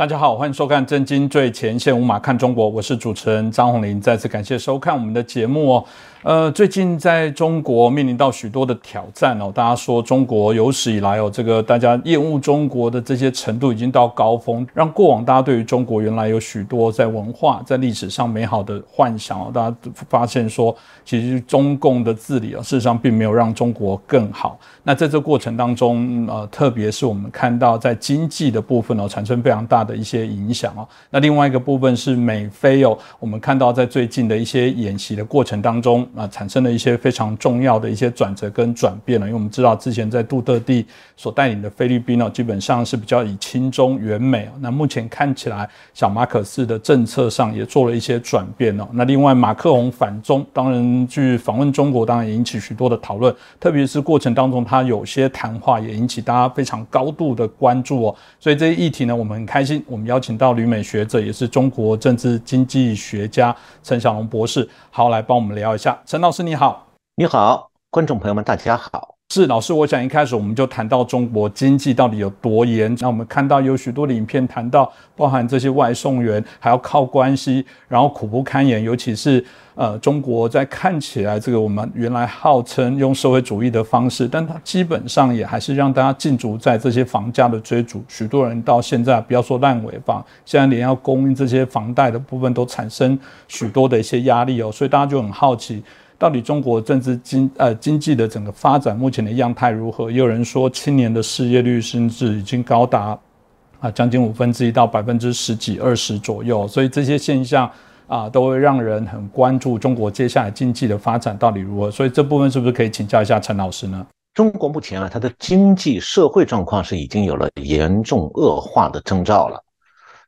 大家好，欢迎收看《震惊最前线》，无马看中国，我是主持人张宏林。再次感谢收看我们的节目哦。呃，最近在中国面临到许多的挑战哦，大家说中国有史以来哦，这个大家厌恶中国的这些程度已经到高峰，让过往大家对于中国原来有许多在文化、在历史上美好的幻想哦，大家发现说，其实中共的治理啊，事实上并没有让中国更好。那在这过程当中，呃，特别是我们看到在经济的部分哦，产生非常大的一些影响哦。那另外一个部分是美菲哦，我们看到在最近的一些演习的过程当中。啊，产生了一些非常重要的一些转折跟转变了，因为我们知道之前在杜特地所带领的菲律宾呢，基本上是比较以亲中援美那目前看起来，小马可斯的政策上也做了一些转变哦。那另外，马克龙反中，当然去访问中国，当然引起许多的讨论，特别是过程当中他有些谈话也引起大家非常高度的关注哦。所以这些议题呢，我们很开心，我们邀请到旅美学者，也是中国政治经济学家陈小龙博士，好来帮我们聊一下。陈老师你好，你好，观众朋友们大家好。是老师，我想一开始我们就谈到中国经济到底有多严。那我们看到有许多的影片谈到，包含这些外送员还要靠关系，然后苦不堪言。尤其是呃，中国在看起来这个我们原来号称用社会主义的方式，但它基本上也还是让大家禁足在这些房价的追逐。许多人到现在不要说烂尾房，现在连要供应这些房贷的部分都产生许多的一些压力哦。所以大家就很好奇。到底中国政治经呃经济的整个发展目前的样态如何？也有人说青年的失业率甚至已经高达啊将近五分之一到百分之十几二十左右，所以这些现象啊都会让人很关注中国接下来经济的发展到底如何。所以这部分是不是可以请教一下陈老师呢？中国目前啊，它的经济社会状况是已经有了严重恶化的征兆了。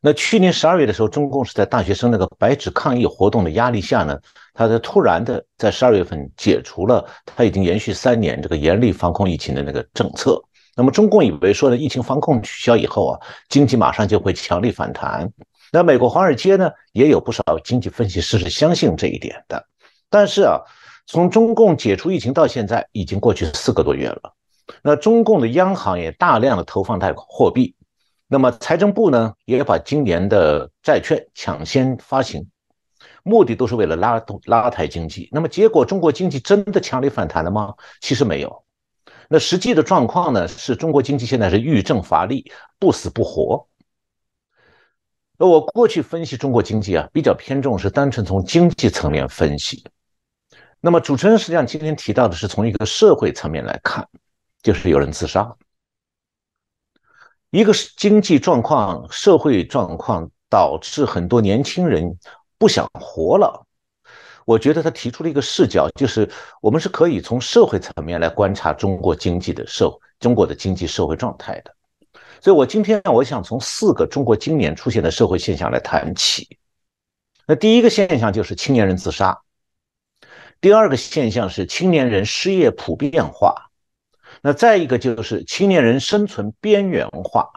那去年十二月的时候，中共是在大学生那个白纸抗议活动的压力下呢，他的突然的在十二月份解除了他已经延续三年这个严厉防控疫情的那个政策。那么中共以为说呢，疫情防控取消以后啊，经济马上就会强力反弹。那美国华尔街呢，也有不少经济分析师是相信这一点的。但是啊，从中共解除疫情到现在，已经过去四个多月了。那中共的央行也大量的投放贷款货币。那么财政部呢，也把今年的债券抢先发行，目的都是为了拉动拉抬经济。那么结果，中国经济真的强力反弹了吗？其实没有。那实际的状况呢，是中国经济现在是遇症乏力，不死不活。那我过去分析中国经济啊，比较偏重是单纯从经济层面分析。那么主持人实际上今天提到的是从一个社会层面来看，就是有人自杀。一个是经济状况、社会状况导致很多年轻人不想活了。我觉得他提出了一个视角，就是我们是可以从社会层面来观察中国经济的社中国的经济社会状态的。所以我今天我想从四个中国今年出现的社会现象来谈起。那第一个现象就是青年人自杀，第二个现象是青年人失业普遍化。那再一个就是青年人生存边缘化，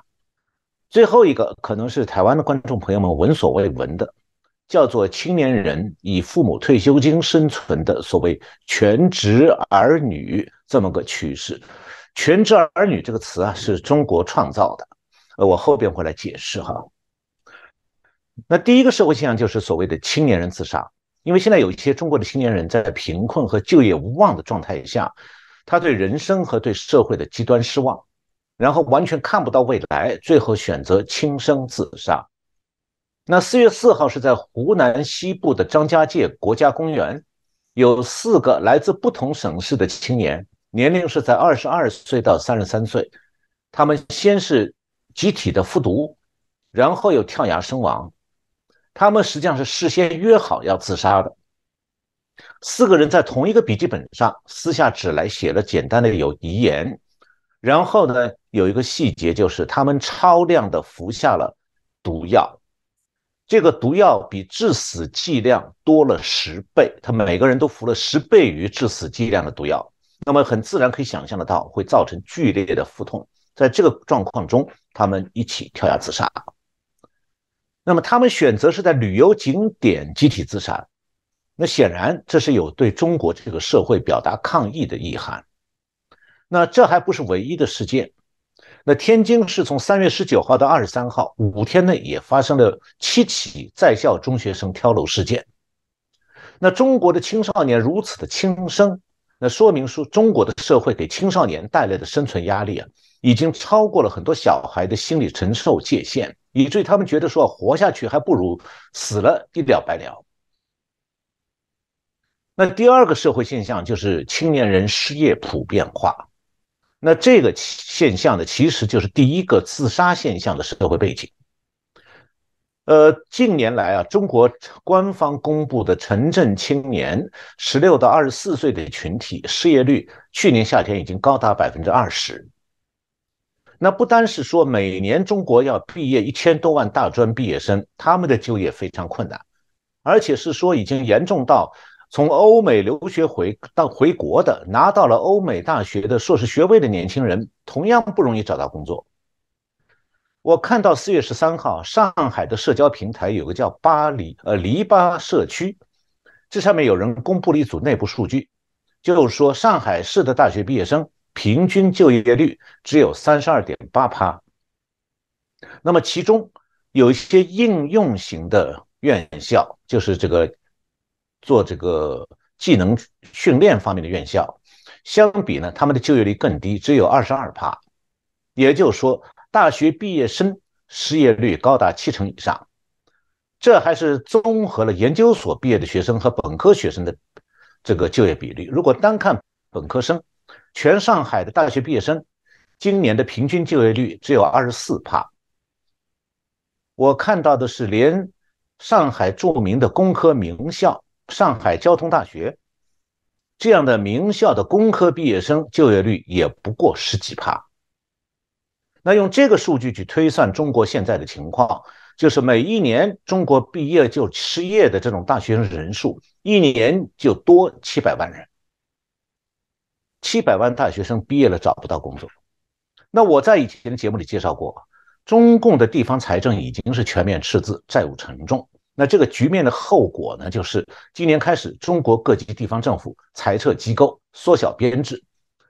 最后一个可能是台湾的观众朋友们闻所未闻的，叫做青年人以父母退休金生存的所谓全职儿女这么个趋势。全职儿女这个词啊，是中国创造的，呃，我后边会来解释哈。那第一个社会现象就是所谓的青年人自杀，因为现在有一些中国的青年人在贫困和就业无望的状态下。他对人生和对社会的极端失望，然后完全看不到未来，最后选择轻生自杀。那四月四号是在湖南西部的张家界国家公园，有四个来自不同省市的青年，年龄是在二十二岁到三十三岁，他们先是集体的服毒，然后又跳崖身亡。他们实际上是事先约好要自杀的。四个人在同一个笔记本上撕下纸来写了简单的有遗言，然后呢，有一个细节就是他们超量的服下了毒药，这个毒药比致死剂量多了十倍，他们每个人都服了十倍于致死剂量的毒药，那么很自然可以想象得到会造成剧烈的腹痛，在这个状况中，他们一起跳崖自杀。那么他们选择是在旅游景点集体自杀。那显然，这是有对中国这个社会表达抗议的意涵。那这还不是唯一的事件。那天津是从三月十九号到二十三号五天内也发生了七起在校中学生跳楼事件。那中国的青少年如此的轻生，那说明说中国的社会给青少年带来的生存压力啊，已经超过了很多小孩的心理承受界限，以至于他们觉得说活下去还不如死了一了百了。那第二个社会现象就是青年人失业普遍化。那这个现象呢，其实就是第一个自杀现象的社会背景。呃，近年来啊，中国官方公布的城镇青年十六到二十四岁的群体失业率，去年夏天已经高达百分之二十。那不单是说每年中国要毕业一千多万大专毕业生，他们的就业非常困难，而且是说已经严重到。从欧美留学回到回国的，拿到了欧美大学的硕士学位的年轻人，同样不容易找到工作。我看到四月十三号，上海的社交平台有个叫“巴黎”呃篱笆社区，这上面有人公布了一组内部数据，就是说上海市的大学毕业生平均就业率只有三十二点八趴。那么其中有一些应用型的院校，就是这个。做这个技能训练方面的院校，相比呢，他们的就业率更低，只有二十二趴。也就是说，大学毕业生失业率高达七成以上。这还是综合了研究所毕业的学生和本科学生的这个就业比率。如果单看本科生，全上海的大学毕业生今年的平均就业率只有二十四趴。我看到的是，连上海著名的工科名校。上海交通大学这样的名校的工科毕业生就业率也不过十几趴。那用这个数据去推算中国现在的情况，就是每一年中国毕业就失业的这种大学生人数，一年就多七百万人。七百万大学生毕业了找不到工作。那我在以前的节目里介绍过，中共的地方财政已经是全面赤字，债务沉重。那这个局面的后果呢，就是今年开始，中国各级地方政府裁撤机构、缩小编制，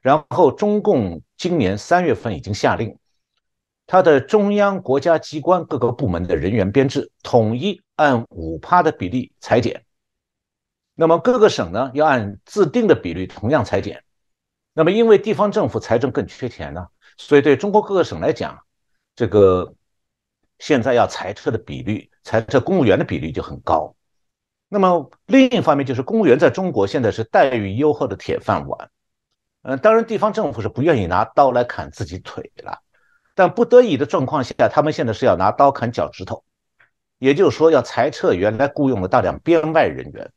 然后中共今年三月份已经下令，它的中央国家机关各个部门的人员编制统一按五趴的比例裁减，那么各个省呢要按自定的比率同样裁减，那么因为地方政府财政更缺钱呢，所以对中国各个省来讲，这个现在要裁撤的比率。裁撤公务员的比率就很高，那么另一方面就是公务员在中国现在是待遇优厚的铁饭碗，嗯，当然地方政府是不愿意拿刀来砍自己腿了，但不得已的状况下，他们现在是要拿刀砍脚趾头，也就是说要裁撤原来雇佣的大量编外人员，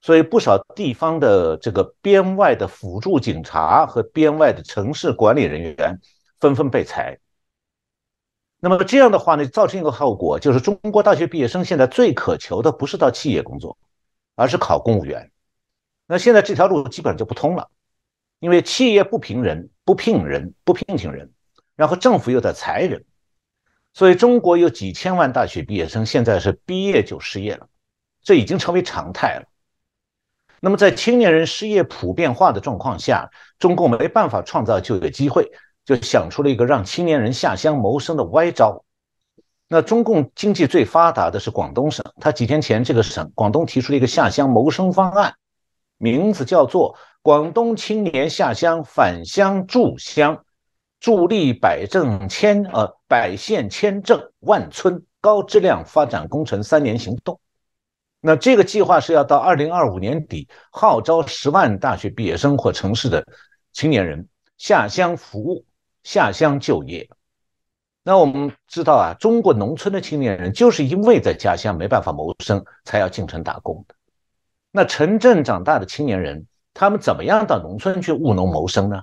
所以不少地方的这个编外的辅助警察和编外的城市管理人员纷纷被裁。那么这样的话呢，造成一个后果，就是中国大学毕业生现在最渴求的不是到企业工作，而是考公务员。那现在这条路基本上就不通了，因为企业不聘人、不聘人、不聘请人，然后政府又在裁人，所以中国有几千万大学毕业生现在是毕业就失业了，这已经成为常态了。那么在青年人失业普遍化的状况下，中共没办法创造就业机会。就想出了一个让青年人下乡谋生的歪招。那中共经济最发达的是广东省，他几天前这个省广东提出了一个下乡谋生方案，名字叫做《广东青年下乡返乡助乡助力百镇千呃百县千镇万村高质量发展工程三年行动》。那这个计划是要到二零二五年底号召十万大学毕业生或城市的青年人下乡服务。下乡就业，那我们知道啊，中国农村的青年人就是因为在家乡没办法谋生，才要进城打工的。那城镇长大的青年人，他们怎么样到农村去务农谋生呢？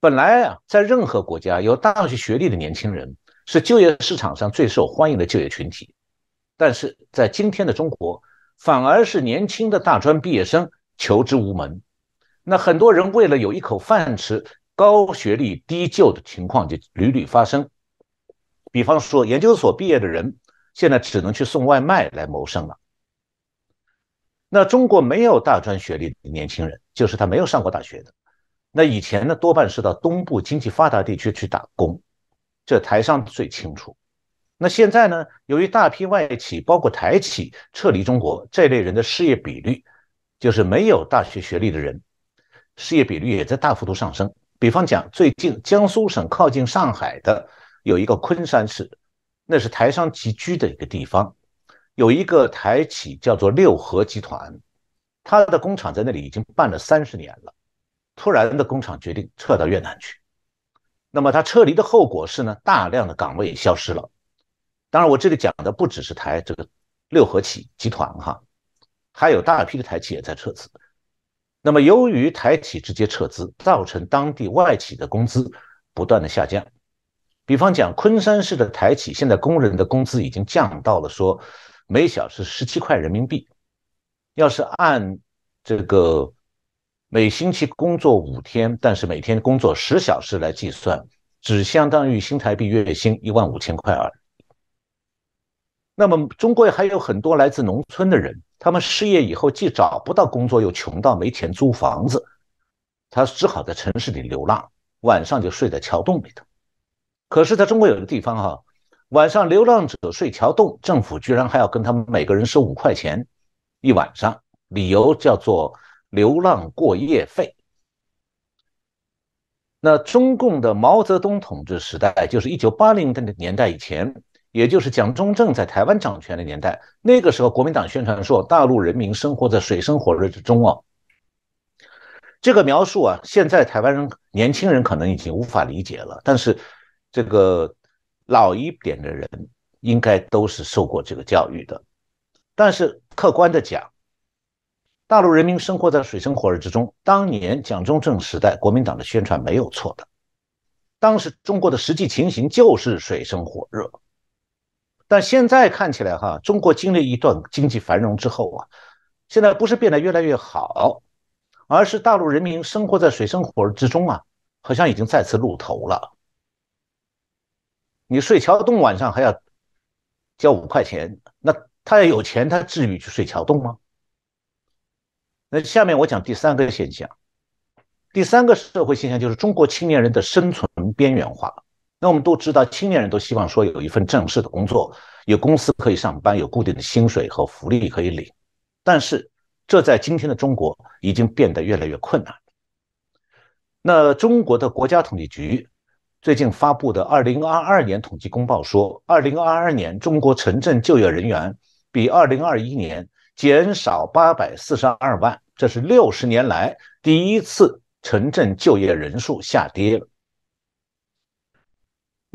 本来啊，在任何国家，有大学学历的年轻人是就业市场上最受欢迎的就业群体，但是在今天的中国，反而是年轻的大专毕业生求职无门。那很多人为了有一口饭吃。高学历低就的情况就屡屡发生，比方说研究所毕业的人，现在只能去送外卖来谋生了。那中国没有大专学历的年轻人，就是他没有上过大学的，那以前呢，多半是到东部经济发达地区去打工，这台商最清楚。那现在呢，由于大批外企，包括台企撤离中国，这类人的失业比率，就是没有大学学历的人，失业比率也在大幅度上升。比方讲，最近江苏省靠近上海的有一个昆山市，那是台商集居的一个地方，有一个台企叫做六合集团，他的工厂在那里已经办了三十年了。突然的工厂决定撤到越南去，那么他撤离的后果是呢，大量的岗位消失了。当然，我这里讲的不只是台这个六合企集团哈，还有大批的台企也在撤资。那么由于台企直接撤资，造成当地外企的工资不断的下降。比方讲，昆山市的台企现在工人的工资已经降到了说每小时十七块人民币，要是按这个。每星期工作五天，但是每天工作十小时来计算，只相当于新台币月薪一万五千块而已。那么，中国还有很多来自农村的人，他们失业以后既找不到工作，又穷到没钱租房子，他只好在城市里流浪，晚上就睡在桥洞里头。可是，在中国有个地方哈，晚上流浪者睡桥洞，政府居然还要跟他们每个人收五块钱一晚上，理由叫做。流浪过夜费。那中共的毛泽东统治时代，就是一九八零的年代以前，也就是蒋中正在台湾掌权的年代。那个时候，国民党宣传说，大陆人民生活在水深火热之中哦。这个描述啊，现在台湾人年轻人可能已经无法理解了，但是这个老一点的人应该都是受过这个教育的。但是客观的讲，大陆人民生活在水深火热之中。当年蒋中正时代，国民党的宣传没有错的。当时中国的实际情形就是水深火热。但现在看起来，哈，中国经历一段经济繁荣之后啊，现在不是变得越来越好，而是大陆人民生活在水深火热之中啊，好像已经再次露头了。你睡桥洞晚上还要交五块钱，那他要有钱，他至于去睡桥洞吗？那下面我讲第三个现象，第三个社会现象就是中国青年人的生存边缘化。那我们都知道，青年人都希望说有一份正式的工作，有公司可以上班，有固定的薪水和福利可以领。但是这在今天的中国已经变得越来越困难。那中国的国家统计局最近发布的《二零二二年统计公报》说，二零二二年中国城镇就业人员比二零二一年减少八百四十二万。这是六十年来第一次城镇就业人数下跌了。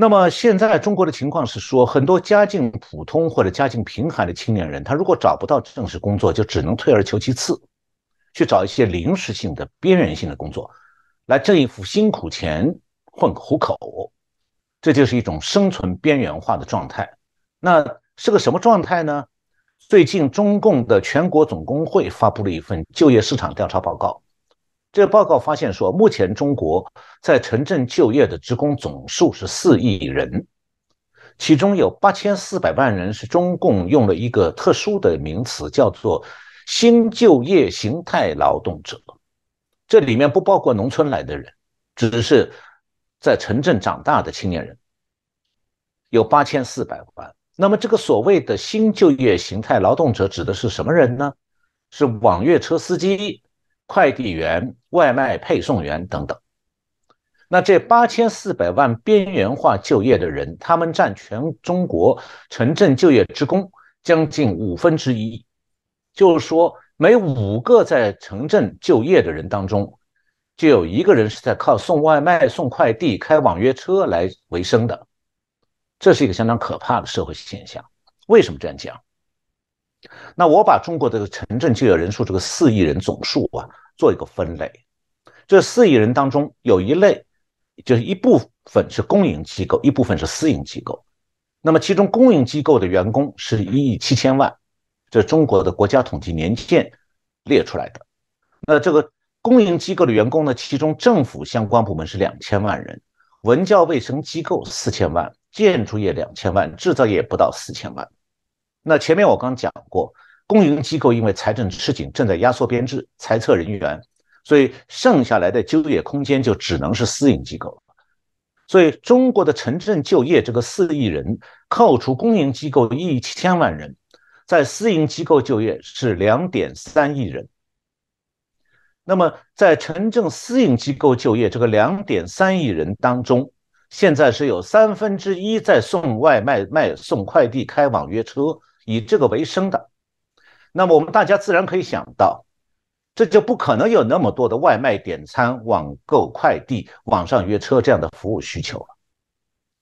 那么现在中国的情况是说，很多家境普通或者家境贫寒的青年人，他如果找不到正式工作，就只能退而求其次，去找一些临时性的、边缘性的工作，来挣一副辛苦钱混个糊口。这就是一种生存边缘化的状态。那是个什么状态呢？最近，中共的全国总工会发布了一份就业市场调查报告。这报告发现说，目前中国在城镇就业的职工总数是四亿人，其中有八千四百万人是中共用了一个特殊的名词，叫做新就业形态劳动者。这里面不包括农村来的人，只是在城镇长大的青年人，有八千四百万。那么，这个所谓的新就业形态劳动者指的是什么人呢？是网约车司机、快递员、外卖配送员等等。那这八千四百万边缘化就业的人，他们占全中国城镇就业职工将近五分之一。就是说，每五个在城镇就业的人当中，就有一个人是在靠送外卖、送快递、开网约车来为生的。这是一个相当可怕的社会现象。为什么这样讲？那我把中国这个城镇就业人数这个四亿人总数啊，做一个分类。这四亿人当中，有一类就是一部分是公营机构，一部分是私营机构。那么其中公营机构的员工是一亿七千万，这是中国的国家统计年鉴列出来的。那这个公营机构的员工呢，其中政府相关部门是两千万人，文教卫生机构四千万。建筑业两千万，制造业不到四千万。那前面我刚讲过，公营机构因为财政吃紧，正在压缩编制、裁撤人员，所以剩下来的就业空间就只能是私营机构了。所以中国的城镇就业这个四亿人，扣除公营机构一千万人，在私营机构就业是两点三亿人。那么在城镇私营机构就业这个两点三亿人当中，现在是有三分之一在送外卖、卖送快递、开网约车，以这个为生的。那么我们大家自然可以想到。这就不可能有那么多的外卖点餐、网购快递、网上约车这样的服务需求了，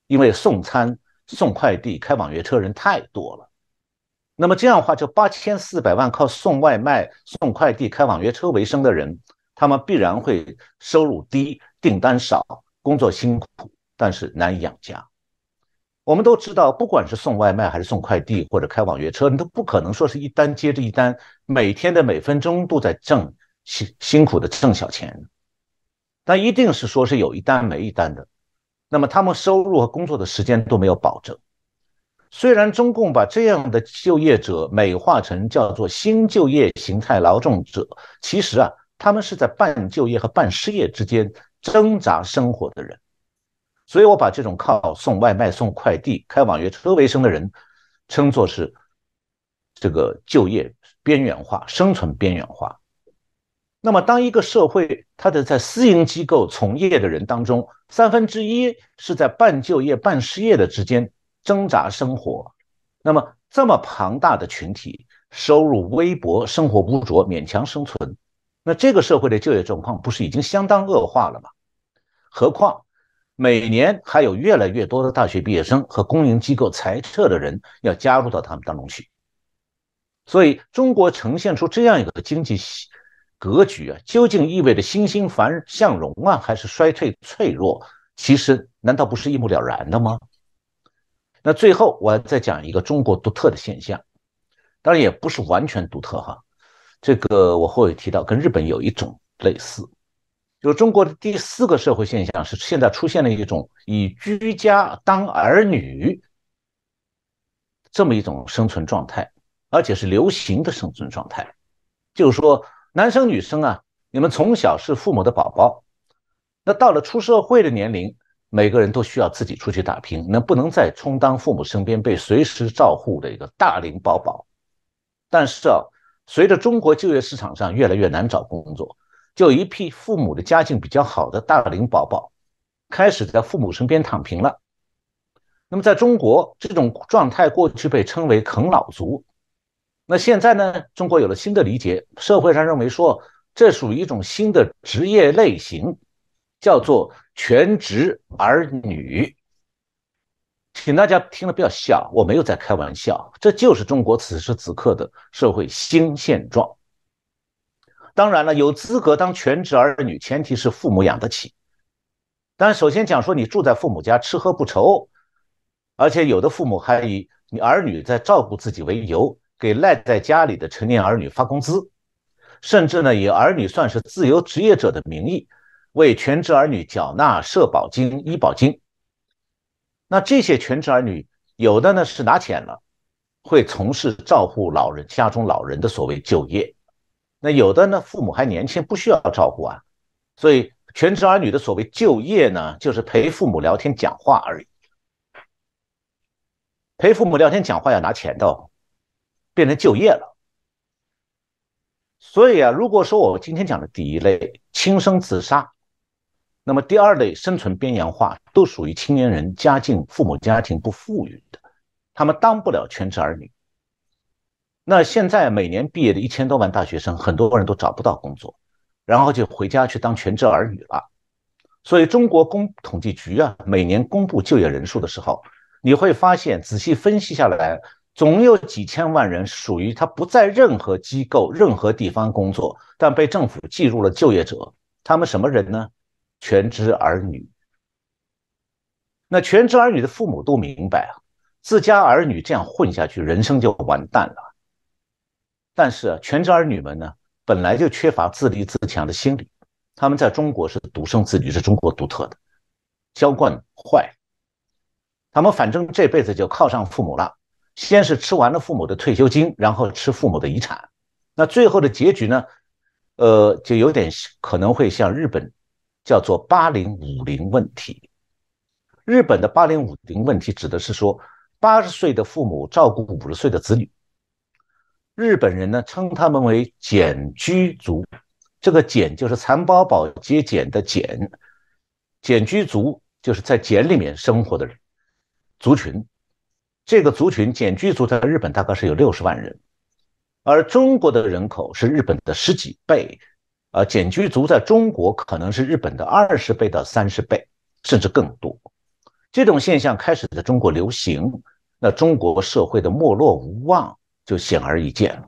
因为送餐、送快递、开网约车人太多了。那么这样的话，就八千四百万靠送外卖、送快递、开网约车为生的人，他们必然会收入低、订单少、工作辛苦，但是难以养家。我们都知道，不管是送外卖还是送快递或者开网约车，你都不可能说是一单接着一单，每天的每分钟都在挣辛辛苦的挣小钱。但一定是说是有一单没一单的，那么他们收入和工作的时间都没有保证。虽然中共把这样的就业者美化成叫做新就业形态劳动者，其实啊，他们是在半就业和半失业之间挣扎生活的人。所以，我把这种靠送外卖、送快递、开网约车为生的人，称作是这个就业边缘化、生存边缘化。那么，当一个社会它的在私营机构从业的人当中，三分之一是在半就业、半失业的之间挣扎生活，那么这么庞大的群体，收入微薄、生活不着、勉强生存，那这个社会的就业状况不是已经相当恶化了吗？何况。每年还有越来越多的大学毕业生和公营机构裁撤的人要加入到他们当中去，所以中国呈现出这样一个经济格局啊，究竟意味着欣欣繁向荣啊，还是衰退脆弱？其实难道不是一目了然的吗？那最后我再讲一个中国独特的现象，当然也不是完全独特哈，这个我后会提到，跟日本有一种类似。就中国的第四个社会现象是，现在出现了一种以居家当儿女这么一种生存状态，而且是流行的生存状态。就是说，男生女生啊，你们从小是父母的宝宝，那到了出社会的年龄，每个人都需要自己出去打拼，那不能再充当父母身边被随时照护的一个大龄宝宝。但是啊，随着中国就业市场上越来越难找工作。就一批父母的家境比较好的大龄宝宝，开始在父母身边躺平了。那么在中国，这种状态过去被称为“啃老族”。那现在呢，中国有了新的理解，社会上认为说这属于一种新的职业类型，叫做全职儿女。请大家听了不要笑，我没有在开玩笑，这就是中国此时此刻的社会新现状。当然了，有资格当全职儿女，前提是父母养得起。但首先讲说，你住在父母家，吃喝不愁，而且有的父母还以你儿女在照顾自己为由，给赖在家里的成年儿女发工资，甚至呢，以儿女算是自由职业者的名义，为全职儿女缴纳社保金、医保金。那这些全职儿女，有的呢是拿钱了，会从事照顾老人、家中老人的所谓就业。那有的呢，父母还年轻，不需要照顾啊，所以全职儿女的所谓就业呢，就是陪父母聊天讲话而已。陪父母聊天讲话要拿钱的，变成就业了。所以啊，如果说我今天讲的第一类轻生自杀，那么第二类生存边缘化，都属于青年人家境父母家庭不富裕的，他们当不了全职儿女。那现在每年毕业的一千多万大学生，很多人都找不到工作，然后就回家去当全职儿女了。所以中国公统计局啊，每年公布就业人数的时候，你会发现，仔细分析下来，总有几千万人属于他不在任何机构、任何地方工作，但被政府记入了就业者。他们什么人呢？全职儿女。那全职儿女的父母都明白啊，自家儿女这样混下去，人生就完蛋了。但是全职儿女们呢，本来就缺乏自立自强的心理，他们在中国是独生子女，是中国独特的，娇惯坏。他们反正这辈子就靠上父母了，先是吃完了父母的退休金，然后吃父母的遗产，那最后的结局呢，呃，就有点可能会像日本叫做“八零五零问题”。日本的“八零五零问题”指的是说，八十岁的父母照顾五十岁的子女。日本人呢称他们为“简居族”，这个“简”就是蚕宝宝节俭的“茧，简居族就是在茧里面生活的人族群。这个族群茧居族在日本大概是有六十万人，而中国的人口是日本的十几倍，而茧居族在中国可能是日本的二十倍到三十倍，甚至更多。这种现象开始在中国流行，那中国社会的没落无望。就显而易见了。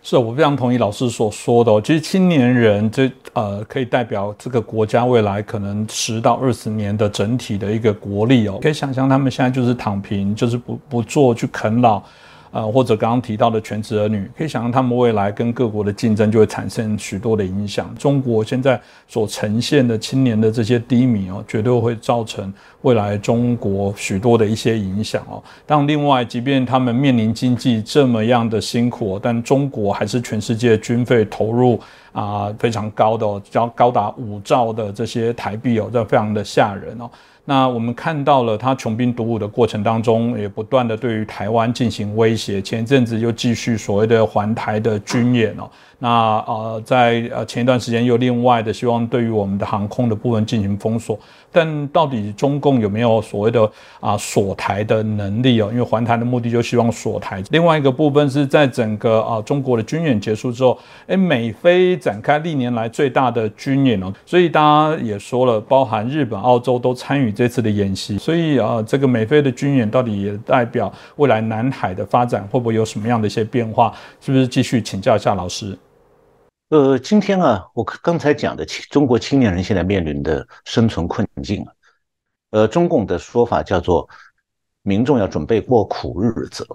是我非常同意老师所说的，其实青年人这呃可以代表这个国家未来可能十到二十年的整体的一个国力哦，可以想象他们现在就是躺平，就是不不做去啃老。呃，或者刚刚提到的全职儿女，可以想象他们未来跟各国的竞争就会产生许多的影响。中国现在所呈现的青年的这些低迷哦，绝对会造成未来中国许多的一些影响哦。但另外，即便他们面临经济这么样的辛苦，但中国还是全世界军费投入啊非常高的哦，要高达五兆的这些台币哦，这非常的吓人哦。那我们看到了他穷兵黩武的过程当中，也不断的对于台湾进行威胁。前一阵子又继续所谓的环台的军演哦。那呃，在呃前一段时间又另外的希望对于我们的航空的部分进行封锁，但到底中共有没有所谓的啊锁台的能力哦？因为环台的目的就希望锁台。另外一个部分是在整个啊中国的军演结束之后，哎，美菲展开历年来最大的军演哦，所以大家也说了，包含日本、澳洲都参与这次的演习，所以啊，这个美菲的军演到底也代表未来南海的发展会不会有什么样的一些变化？是不是继续请教一下老师？呃，今天啊，我刚才讲的中国青年人现在面临的生存困境啊，呃，中共的说法叫做民众要准备过苦日子。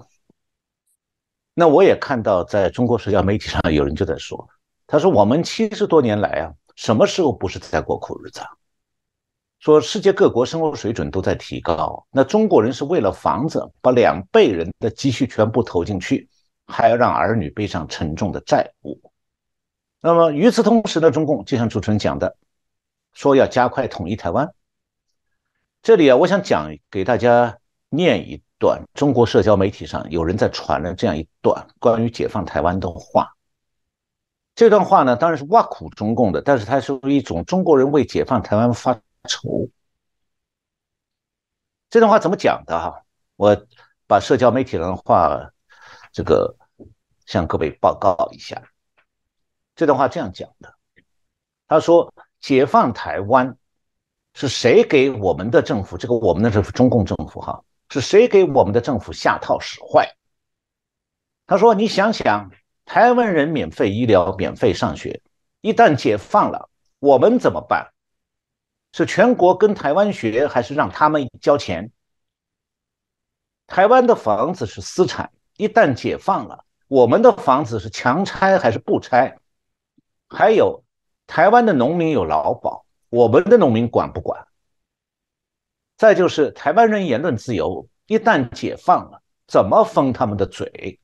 那我也看到在中国社交媒体上有人就在说，他说我们七十多年来啊，什么时候不是在过苦日子啊？说世界各国生活水准都在提高，那中国人是为了房子把两辈人的积蓄全部投进去，还要让儿女背上沉重的债务。那么与此同时呢，中共就像主持人讲的，说要加快统一台湾。这里啊，我想讲给大家念一段中国社交媒体上有人在传了这样一段关于解放台湾的话。这段话呢，当然是挖苦中共的，但是它是一种中国人为解放台湾发愁。这段话怎么讲的哈？我把社交媒体上的话，这个向各位报告一下。这段话这样讲的，他说：“解放台湾是谁给我们的政府？这个我们的政府，中共政府哈，是谁给我们的政府下套使坏？”他说：“你想想，台湾人免费医疗、免费上学，一旦解放了，我们怎么办？是全国跟台湾学，还是让他们交钱？台湾的房子是私产，一旦解放了，我们的房子是强拆还是不拆？”还有，台湾的农民有劳保，我们的农民管不管？再就是台湾人言论自由一旦解放了，怎么封他们的嘴？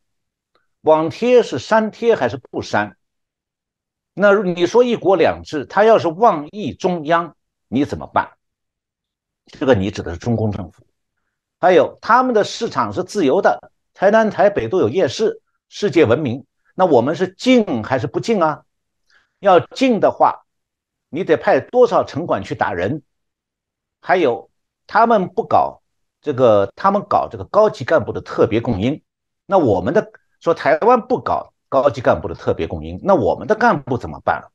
网贴是删贴还是不删？那你说一国两制，他要是妄议中央，你怎么办？这个你指的是中共政府。还有他们的市场是自由的，台南、台北都有夜市，世界闻名。那我们是进还是不进啊？要进的话，你得派多少城管去打人？还有，他们不搞这个，他们搞这个高级干部的特别供应。那我们的说台湾不搞高级干部的特别供应，那我们的干部怎么办？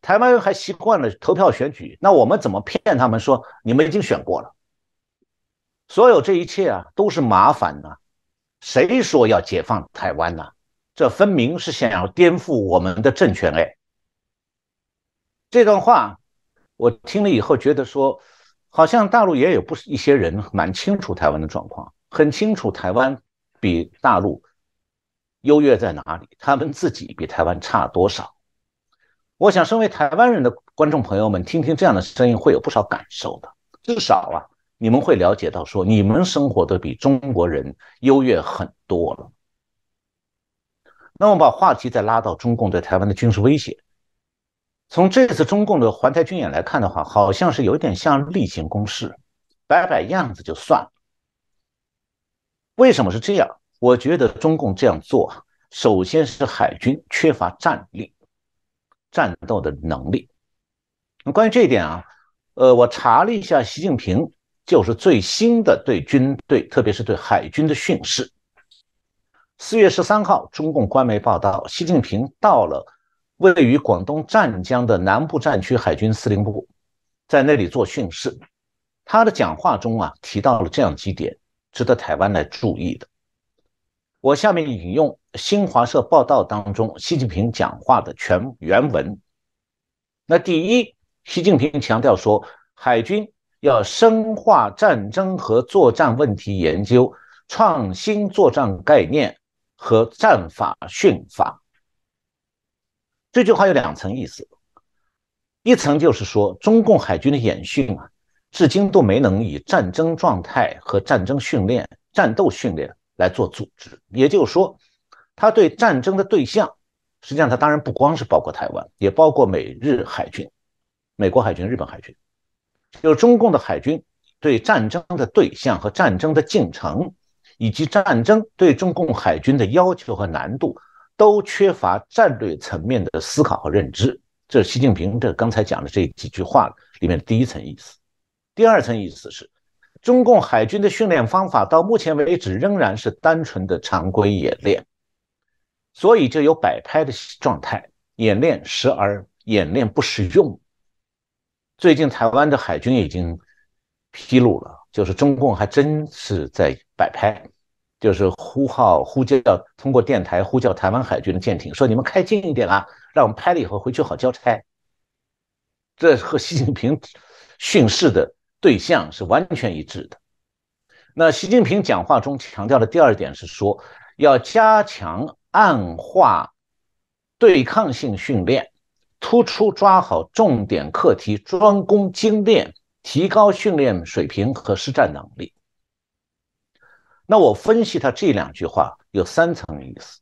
台湾还习惯了投票选举，那我们怎么骗他们说你们已经选过了？所有这一切啊，都是麻烦呢。谁说要解放台湾呢？这分明是想要颠覆我们的政权哎！这段话我听了以后，觉得说，好像大陆也有不是一些人蛮清楚台湾的状况，很清楚台湾比大陆优越在哪里，他们自己比台湾差多少。我想，身为台湾人的观众朋友们，听听这样的声音，会有不少感受的。至少啊，你们会了解到，说你们生活的比中国人优越很多了。那我把话题再拉到中共对台湾的军事威胁。从这次中共的环台军演来看的话，好像是有点像例行公事，摆摆样子就算了。为什么是这样？我觉得中共这样做，首先是海军缺乏战力、战斗的能力。那关于这一点啊，呃，我查了一下，习近平就是最新的对军队，特别是对海军的训示。四月十三号，中共官媒报道，习近平到了位于广东湛江的南部战区海军司令部，在那里做训示。他的讲话中啊，提到了这样几点，值得台湾来注意的。我下面引用新华社报道当中习近平讲话的全原文。那第一，习近平强调说，海军要深化战争和作战问题研究，创新作战概念。和战法训法，这句话有两层意思。一层就是说，中共海军的演训啊，至今都没能以战争状态和战争训练、战斗训练来做组织。也就是说，他对战争的对象，实际上他当然不光是包括台湾，也包括美日海军、美国海军、日本海军，就是中共的海军对战争的对象和战争的进程。以及战争对中共海军的要求和难度，都缺乏战略层面的思考和认知。这是习近平这刚才讲的这几句话里面的第一层意思。第二层意思是，中共海军的训练方法到目前为止仍然是单纯的常规演练，所以就有摆拍的状态，演练时而演练不实用。最近台湾的海军已经披露了。就是中共还真是在摆拍，就是呼号呼叫，通过电台呼叫台湾海军的舰艇，说你们开近一点啊，让我们拍了以后回去好交差。这和习近平训示的对象是完全一致的。那习近平讲话中强调的第二点是说，要加强暗化对抗性训练，突出抓好重点课题，专攻精练。提高训练水平和实战能力。那我分析他这两句话有三层意思。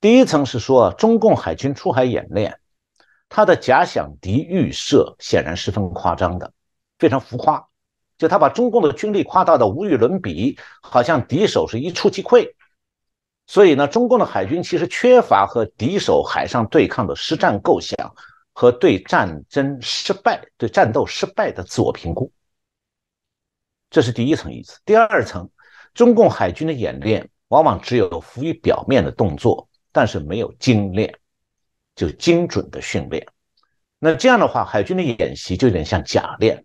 第一层是说，中共海军出海演练，他的假想敌预设显然十分夸张的，非常浮夸。就他把中共的军力夸大到无与伦比，好像敌手是一触即溃。所以呢，中共的海军其实缺乏和敌手海上对抗的实战构想。和对战争失败、对战斗失败的自我评估，这是第一层意思。第二层，中共海军的演练往往只有浮于表面的动作，但是没有精练，就精准的训练。那这样的话，海军的演习就有点像假练。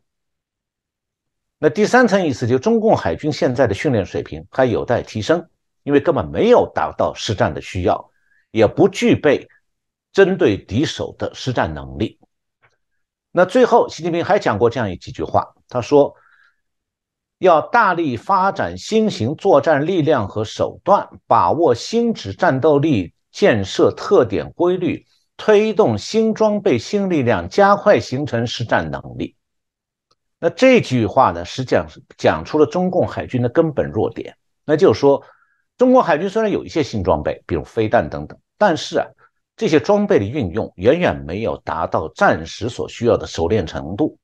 那第三层意思，就中共海军现在的训练水平还有待提升，因为根本没有达到实战的需要，也不具备。针对敌手的实战能力。那最后，习近平还讲过这样一几句话，他说：“要大力发展新型作战力量和手段，把握新质战斗力建设特点规律，推动新装备新力量加快形成实战能力。”那这句话呢，实际上是讲出了中共海军的根本弱点。那就是说，中国海军虽然有一些新装备，比如飞弹等等，但是啊。这些装备的运用远远没有达到战时所需要的熟练程度，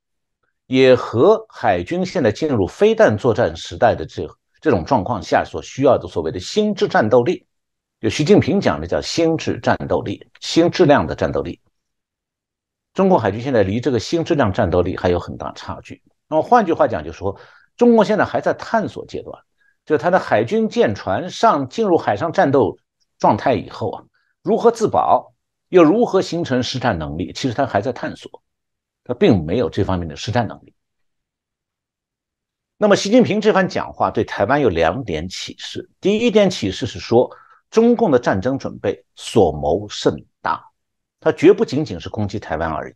也和海军现在进入飞弹作战时代的这这种状况下所需要的所谓的新质战斗力，就习近平讲的叫新质战斗力、新质量的战斗力。中国海军现在离这个新质量战斗力还有很大差距。那么换句话讲，就是说中国现在还在探索阶段，就它的海军舰船上进入海上战斗状态以后啊。如何自保，又如何形成实战能力？其实他还在探索，他并没有这方面的实战能力。那么，习近平这番讲话对台湾有两点启示。第一点启示是说，中共的战争准备所谋甚大，他绝不仅仅是攻击台湾而已。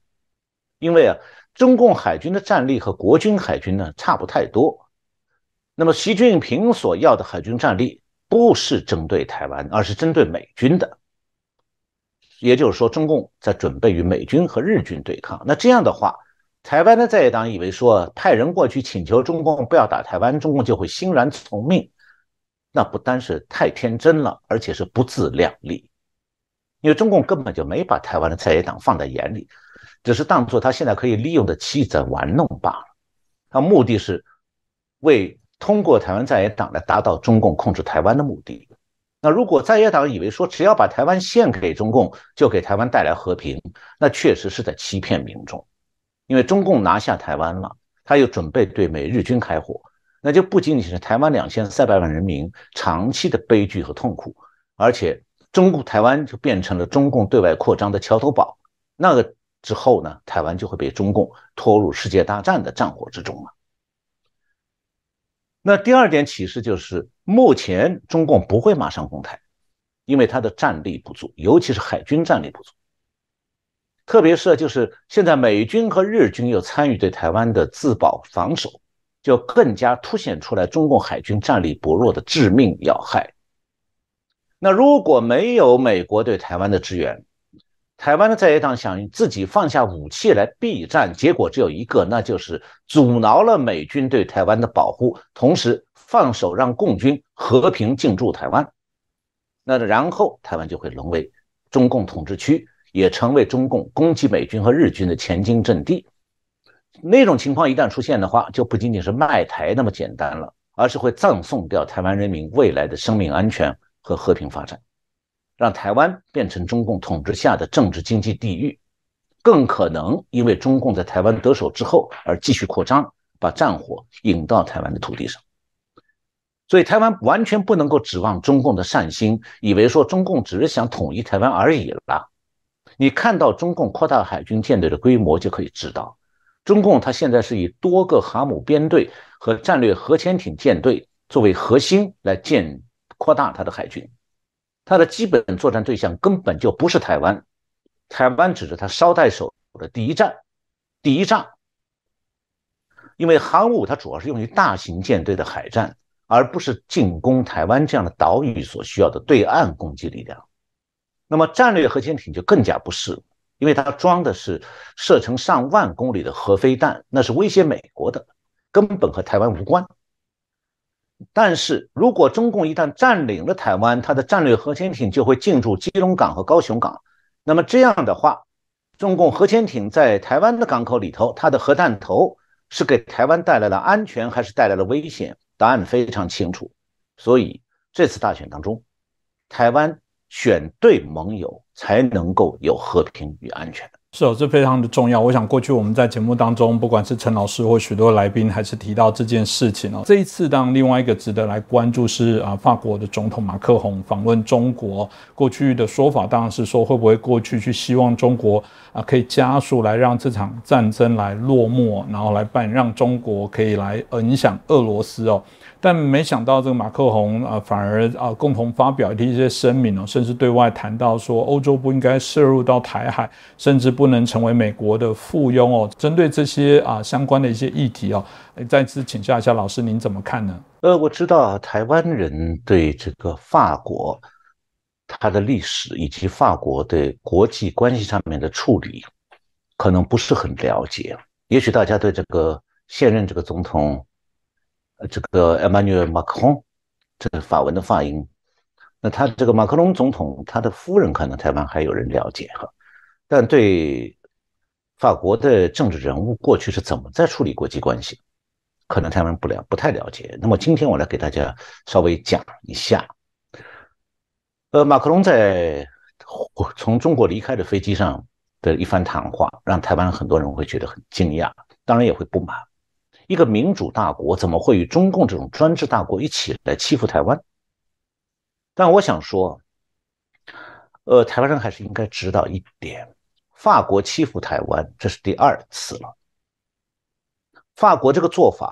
因为啊，中共海军的战力和国军海军呢差不太多。那么，习近平所要的海军战力不是针对台湾，而是针对美军的。也就是说，中共在准备与美军和日军对抗。那这样的话，台湾的在野党以为说派人过去请求中共不要打台湾，中共就会欣然从命。那不单是太天真了，而且是不自量力。因为中共根本就没把台湾的在野党放在眼里，只是当做他现在可以利用的棋子玩弄罢了。他目的是为通过台湾在野党来达到中共控制台湾的目的。那如果在野党以为说只要把台湾献给中共就给台湾带来和平，那确实是在欺骗民众。因为中共拿下台湾了，他又准备对美日军开火，那就不仅仅是台湾两千三百万人民长期的悲剧和痛苦，而且中共台湾就变成了中共对外扩张的桥头堡。那个之后呢，台湾就会被中共拖入世界大战的战火之中了。那第二点启示就是，目前中共不会马上攻台，因为他的战力不足，尤其是海军战力不足。特别是就是现在美军和日军又参与对台湾的自保防守，就更加凸显出来中共海军战力薄弱的致命要害。那如果没有美国对台湾的支援，台湾的在野党想自己放下武器来避战，结果只有一个，那就是阻挠了美军对台湾的保护，同时放手让共军和平进驻台湾。那然后台湾就会沦为中共统治区，也成为中共攻击美军和日军的前进阵地。那种情况一旦出现的话，就不仅仅是卖台那么简单了，而是会葬送掉台湾人民未来的生命安全和和平发展。让台湾变成中共统治下的政治经济地狱，更可能因为中共在台湾得手之后而继续扩张，把战火引到台湾的土地上。所以，台湾完全不能够指望中共的善心，以为说中共只是想统一台湾而已了。你看到中共扩大海军舰队的规模，就可以知道，中共它现在是以多个航母编队和战略核潜艇舰队作为核心来建扩大它的海军。它的基本作战对象根本就不是台湾，台湾只是它捎带手的第一站、第一仗。因为航母它主要是用于大型舰队的海战，而不是进攻台湾这样的岛屿所需要的对岸攻击力量。那么战略核潜艇就更加不是，因为它装的是射程上万公里的核飞弹，那是威胁美国的，根本和台湾无关。但是如果中共一旦占领了台湾，它的战略核潜艇就会进驻基隆港和高雄港。那么这样的话，中共核潜艇在台湾的港口里头，它的核弹头是给台湾带来了安全，还是带来了危险？答案非常清楚。所以这次大选当中，台湾选对盟友，才能够有和平与安全。是哦，这非常的重要。我想过去我们在节目当中，不管是陈老师或许多来宾，还是提到这件事情哦。这一次，当另外一个值得来关注是啊，法国的总统马克宏访问中国。过去的说法当然是说，会不会过去去希望中国啊可以加速来让这场战争来落幕，然后来办让中国可以来影响俄罗斯哦。但没想到这个马克宏啊，反而啊共同发表一些声明哦，甚至对外谈到说，欧洲不应该涉入到台海，甚至不能成为美国的附庸哦。针对这些啊相关的一些议题哦，再次请教一下老师，您怎么看呢？呃，我知道台湾人对这个法国它的历史以及法国的国际关系上面的处理，可能不是很了解。也许大家对这个现任这个总统。这个 Emmanuel Macron，这个法文的发音，那他这个马克龙总统，他的夫人可能台湾还有人了解哈，但对法国的政治人物过去是怎么在处理国际关系，可能台湾不了不太了解。那么今天我来给大家稍微讲一下，呃，马克龙在从中国离开的飞机上的一番谈话，让台湾很多人会觉得很惊讶，当然也会不满。一个民主大国怎么会与中共这种专制大国一起来欺负台湾？但我想说，呃，台湾人还是应该知道一点：法国欺负台湾这是第二次了。法国这个做法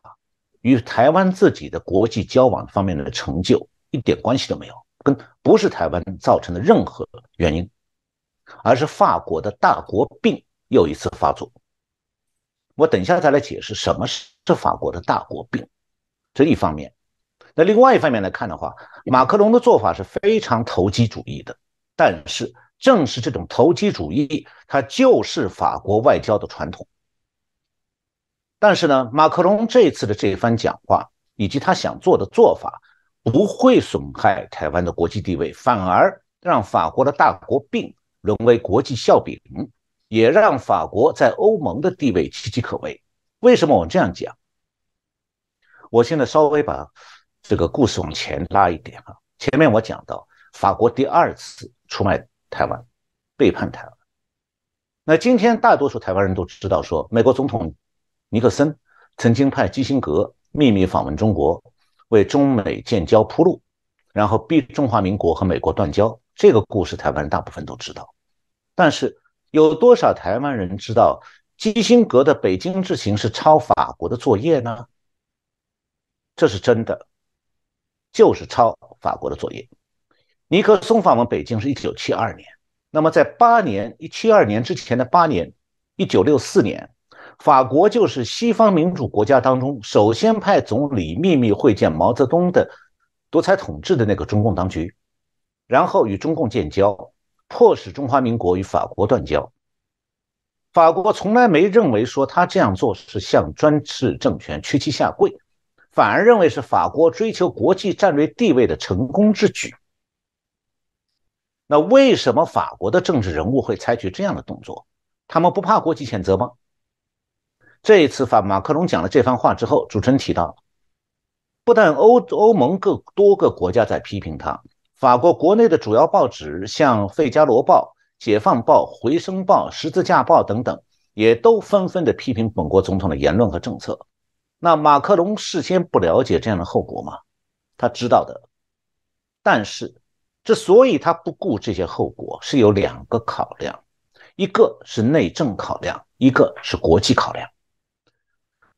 与台湾自己的国际交往方面的成就一点关系都没有，跟不是台湾造成的任何原因，而是法国的大国病又一次发作。我等一下再来解释什么是法国的大国病，这一方面。那另外一方面来看的话，马克龙的做法是非常投机主义的。但是正是这种投机主义，它就是法国外交的传统。但是呢，马克龙这次的这一番讲话以及他想做的做法，不会损害台湾的国际地位，反而让法国的大国病沦为国际笑柄，也让法国在欧盟的地位岌岌可危。为什么我这样讲？我现在稍微把这个故事往前拉一点啊。前面我讲到，法国第二次出卖台湾，背叛台湾。那今天大多数台湾人都知道，说美国总统尼克森曾经派基辛格秘密访问中国，为中美建交铺路，然后逼中华民国和美国断交。这个故事台湾人大部分都知道，但是有多少台湾人知道基辛格的北京之行是抄法国的作业呢？这是真的，就是抄法国的作业。尼克松访问北京是一九七二年，那么在八年一七二年之前的八年，一九六四年，法国就是西方民主国家当中首先派总理秘密会见毛泽东的独裁统治的那个中共当局，然后与中共建交，迫使中华民国与法国断交。法国从来没认为说他这样做是向专制政权屈膝下跪。反而认为是法国追求国际战略地位的成功之举。那为什么法国的政治人物会采取这样的动作？他们不怕国际谴责吗？这一次法马克龙讲了这番话之后，主持人提到，不但欧欧盟各多个国家在批评他，法国国内的主要报纸像《费加罗报》《解放报》《回声报》《十字架报》等等，也都纷纷的批评本国总统的言论和政策。那马克龙事先不了解这样的后果吗？他知道的，但是之所以他不顾这些后果，是有两个考量，一个是内政考量，一个是国际考量。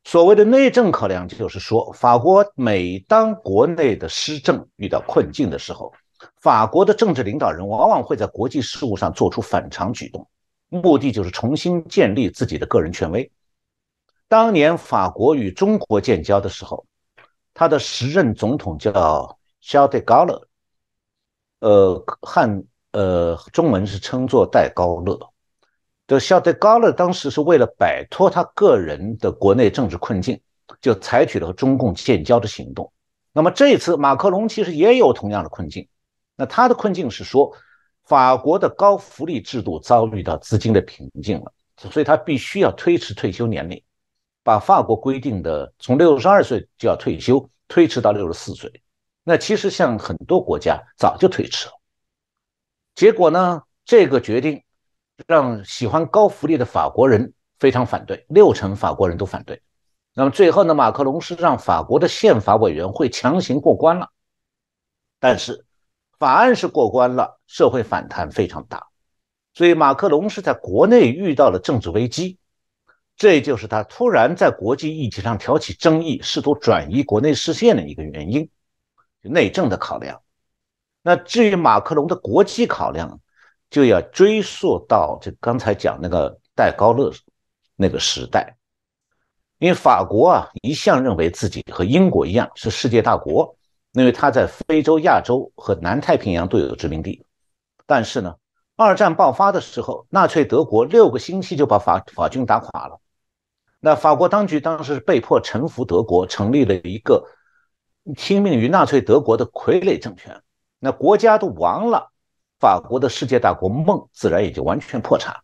所谓的内政考量，就是说，法国每当国内的施政遇到困境的时候，法国的政治领导人往往会在国际事务上做出反常举动，目的就是重新建立自己的个人权威。当年法国与中国建交的时候，他的时任总统叫肖德高勒，呃，汉呃中文是称作戴高乐。这肖德高勒当时是为了摆脱他个人的国内政治困境，就采取了和中共建交的行动。那么这一次马克龙其实也有同样的困境，那他的困境是说，法国的高福利制度遭遇到资金的瓶颈了，所以他必须要推迟退休年龄。把法国规定的从六十二岁就要退休推迟到六十四岁，那其实像很多国家早就推迟了。结果呢，这个决定让喜欢高福利的法国人非常反对，六成法国人都反对。那么最后呢，马克龙是让法国的宪法委员会强行过关了，但是法案是过关了，社会反弹非常大，所以马克龙是在国内遇到了政治危机。这就是他突然在国际议题上挑起争议，试图转移国内视线的一个原因，内政的考量。那至于马克龙的国际考量，就要追溯到这刚才讲那个戴高乐那个时代，因为法国啊一向认为自己和英国一样是世界大国，因为他在非洲、亚洲和南太平洋都有殖民地。但是呢，二战爆发的时候，纳粹德国六个星期就把法法军打垮了。那法国当局当时是被迫臣服德国，成立了一个听命于纳粹德国的傀儡政权。那国家都亡了，法国的世界大国梦自然也就完全破产。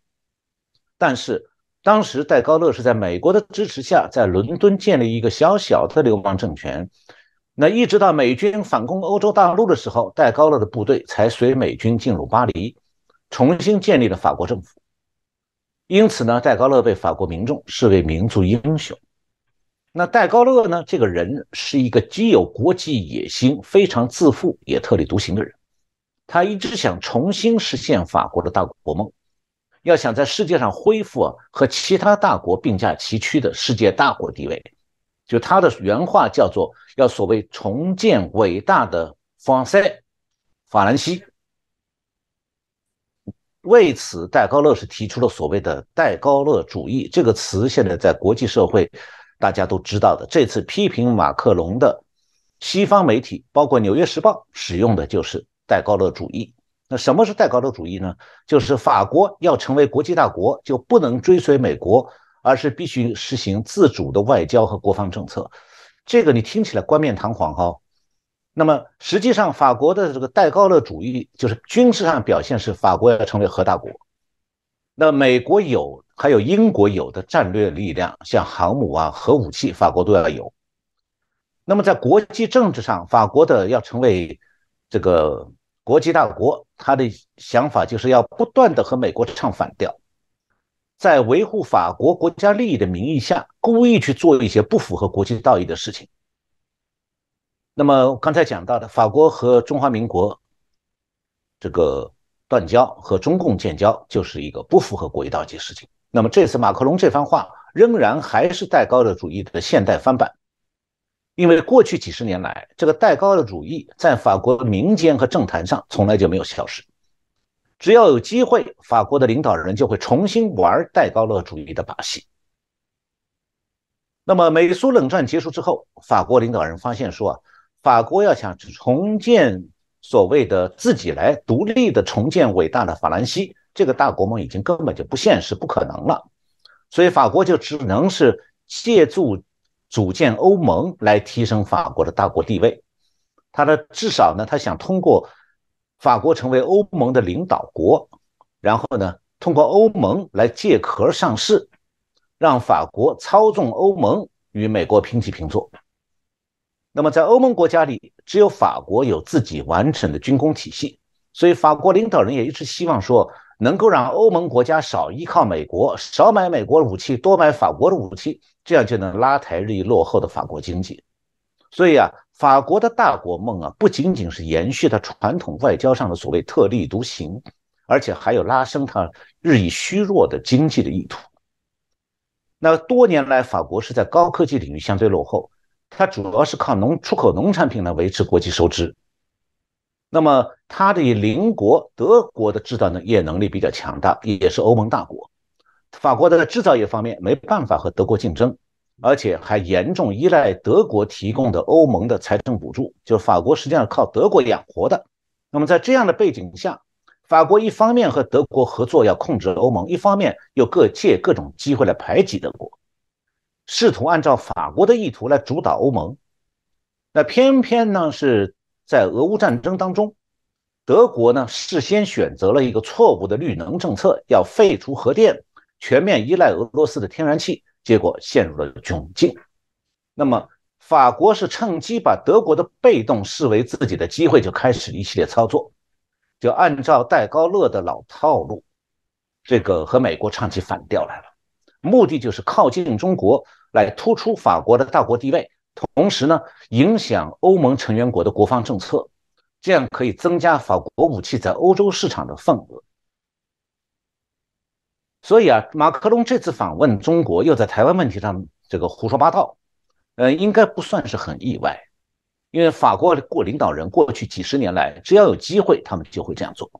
但是当时戴高乐是在美国的支持下，在伦敦建立一个小小的流氓政权。那一直到美军反攻欧洲大陆的时候，戴高乐的部队才随美军进入巴黎，重新建立了法国政府。因此呢，戴高乐被法国民众视为民族英雄。那戴高乐呢，这个人是一个既有国际野心、非常自负也特立独行的人。他一直想重新实现法国的大国梦，要想在世界上恢复和其他大国并驾齐驱的世界大国地位。就他的原话叫做：“要所谓重建伟大的法塞法兰西。”为此，戴高乐是提出了所谓的“戴高乐主义”这个词，现在在国际社会大家都知道的。这次批评马克龙的西方媒体，包括《纽约时报》，使用的就是“戴高乐主义”。那什么是戴高乐主义呢？就是法国要成为国际大国，就不能追随美国，而是必须实行自主的外交和国防政策。这个你听起来冠冕堂皇哈。那么实际上，法国的这个戴高乐主义就是军事上表现是法国要成为核大国。那美国有，还有英国有的战略力量，像航母啊、核武器，法国都要有。那么在国际政治上，法国的要成为这个国际大国，他的想法就是要不断的和美国唱反调，在维护法国国家利益的名义下，故意去做一些不符合国际道义的事情。那么刚才讲到的，法国和中华民国这个。断交和中共建交就是一个不符合国际道义的事情。那么这次马克龙这番话仍然还是戴高乐主义的现代翻版，因为过去几十年来，这个戴高乐主义在法国民间和政坛上从来就没有消失。只要有机会，法国的领导人就会重新玩戴高乐主义的把戏。那么美苏冷战结束之后，法国领导人发现说啊，法国要想重建。所谓的自己来独立的重建伟大的法兰西，这个大国梦已经根本就不现实、不可能了。所以法国就只能是借助组建欧盟来提升法国的大国地位。他的至少呢，他想通过法国成为欧盟的领导国，然后呢，通过欧盟来借壳上市，让法国操纵欧盟与美国平起平坐。那么，在欧盟国家里，只有法国有自己完整的军工体系，所以法国领导人也一直希望说，能够让欧盟国家少依靠美国，少买美国的武器，多买法国的武器，这样就能拉抬日益落后的法国经济。所以啊，法国的大国梦啊，不仅仅是延续它传统外交上的所谓特立独行，而且还有拉升它日益虚弱的经济的意图。那多年来，法国是在高科技领域相对落后。它主要是靠农出口农产品来维持国际收支。那么，它的邻国德国的制造能业能力比较强大，也是欧盟大国。法国的制造业方面没办法和德国竞争，而且还严重依赖德国提供的欧盟的财政补助，就是法国实际上靠德国养活的。那么，在这样的背景下，法国一方面和德国合作要控制欧盟，一方面又各借各种机会来排挤德国。试图按照法国的意图来主导欧盟，那偏偏呢是在俄乌战争当中，德国呢事先选择了一个错误的绿能政策，要废除核电，全面依赖俄罗斯的天然气，结果陷入了窘境。那么法国是趁机把德国的被动视为自己的机会，就开始一系列操作，就按照戴高乐的老套路，这个和美国唱起反调来了，目的就是靠近中国。来突出法国的大国地位，同时呢，影响欧盟成员国的国防政策，这样可以增加法国武器在欧洲市场的份额。所以啊，马克龙这次访问中国，又在台湾问题上这个胡说八道，呃，应该不算是很意外，因为法国过领导人过去几十年来，只要有机会，他们就会这样做。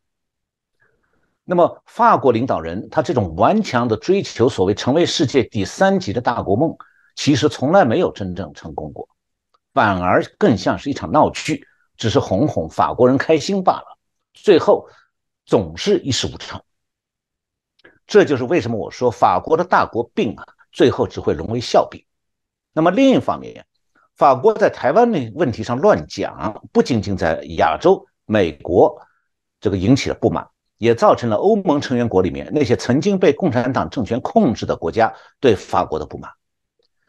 那么，法国领导人他这种顽强的追求所谓成为世界第三级的大国梦，其实从来没有真正成功过，反而更像是一场闹剧，只是哄哄法国人开心罢了。最后总是一事无成。这就是为什么我说法国的大国病啊，最后只会沦为笑柄。那么另一方面，法国在台湾的问题上乱讲，不仅仅在亚洲、美国这个引起了不满。也造成了欧盟成员国里面那些曾经被共产党政权控制的国家对法国的不满。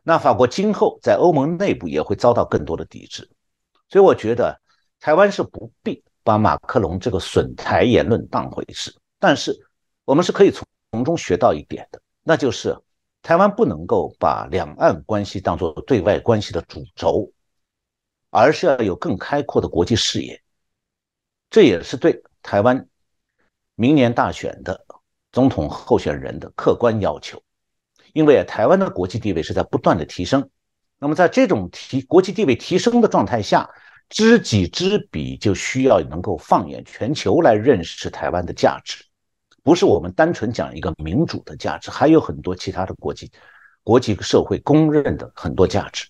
那法国今后在欧盟内部也会遭到更多的抵制。所以我觉得台湾是不必把马克龙这个损台言论当回事。但是我们是可以从从中学到一点的，那就是台湾不能够把两岸关系当做对外关系的主轴，而是要有更开阔的国际视野。这也是对台湾。明年大选的总统候选人的客观要求，因为台湾的国际地位是在不断的提升，那么在这种提国际地位提升的状态下，知己知彼就需要能够放眼全球来认识台湾的价值，不是我们单纯讲一个民主的价值，还有很多其他的国际国际社会公认的很多价值，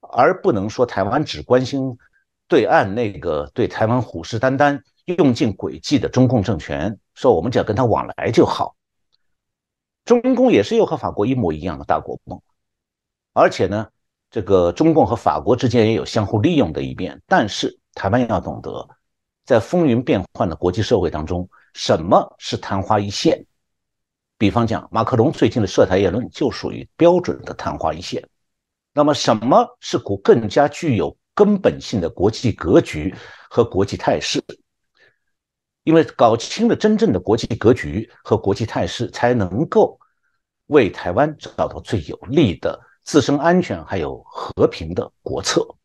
而不能说台湾只关心对岸那个对台湾虎视眈眈。用尽诡计的中共政权说：“我们只要跟他往来就好。”中共也是有和法国一模一样的大国梦，而且呢，这个中共和法国之间也有相互利用的一面，但是台湾要懂得，在风云变幻的国际社会当中，什么是昙花一现？比方讲，马克龙最近的涉台言论就属于标准的昙花一现。那么，什么是国更加具有根本性的国际格局和国际态势？因为搞清了真正的国际格局和国际态势，才能够为台湾找到最有利的自身安全还有和平的国策。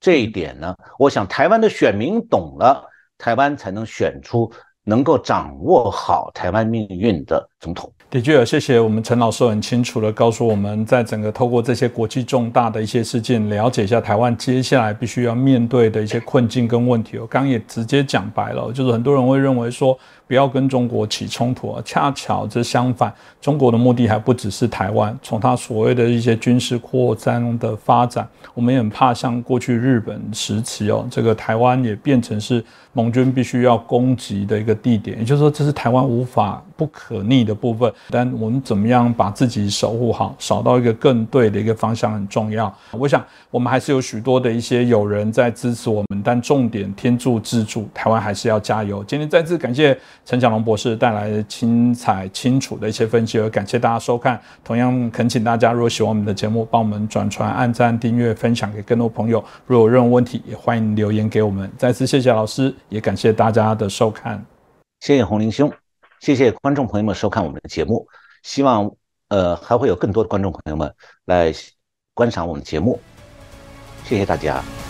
这一点呢，我想台湾的选民懂了，台湾才能选出能够掌握好台湾命运的总统。的确，谢谢我们陈老师很清楚的告诉我们，在整个透过这些国际重大的一些事件，了解一下台湾接下来必须要面对的一些困境跟问题。我刚刚也直接讲白了，就是很多人会认为说。不要跟中国起冲突啊！恰巧这相反，中国的目的还不只是台湾。从他所谓的一些军事扩张的发展，我们也很怕像过去日本时期哦，这个台湾也变成是盟军必须要攻击的一个地点。也就是说，这是台湾无法不可逆的部分。但我们怎么样把自己守护好，扫到一个更对的一个方向很重要。我想，我们还是有许多的一些友人在支持我们，但重点天助自助，台湾还是要加油。今天再次感谢。陈小龙博士带来的精彩清楚的一些分析，而感谢大家收看。同样恳请大家，如果喜欢我们的节目，帮我们转传、按赞、订阅、分享给更多朋友。如果有任何问题，也欢迎留言给我们。再次谢谢老师，也感谢大家的收看。谢谢洪林兄，谢谢观众朋友们收看我们的节目。希望呃还会有更多的观众朋友们来观赏我们的节目。谢谢大家。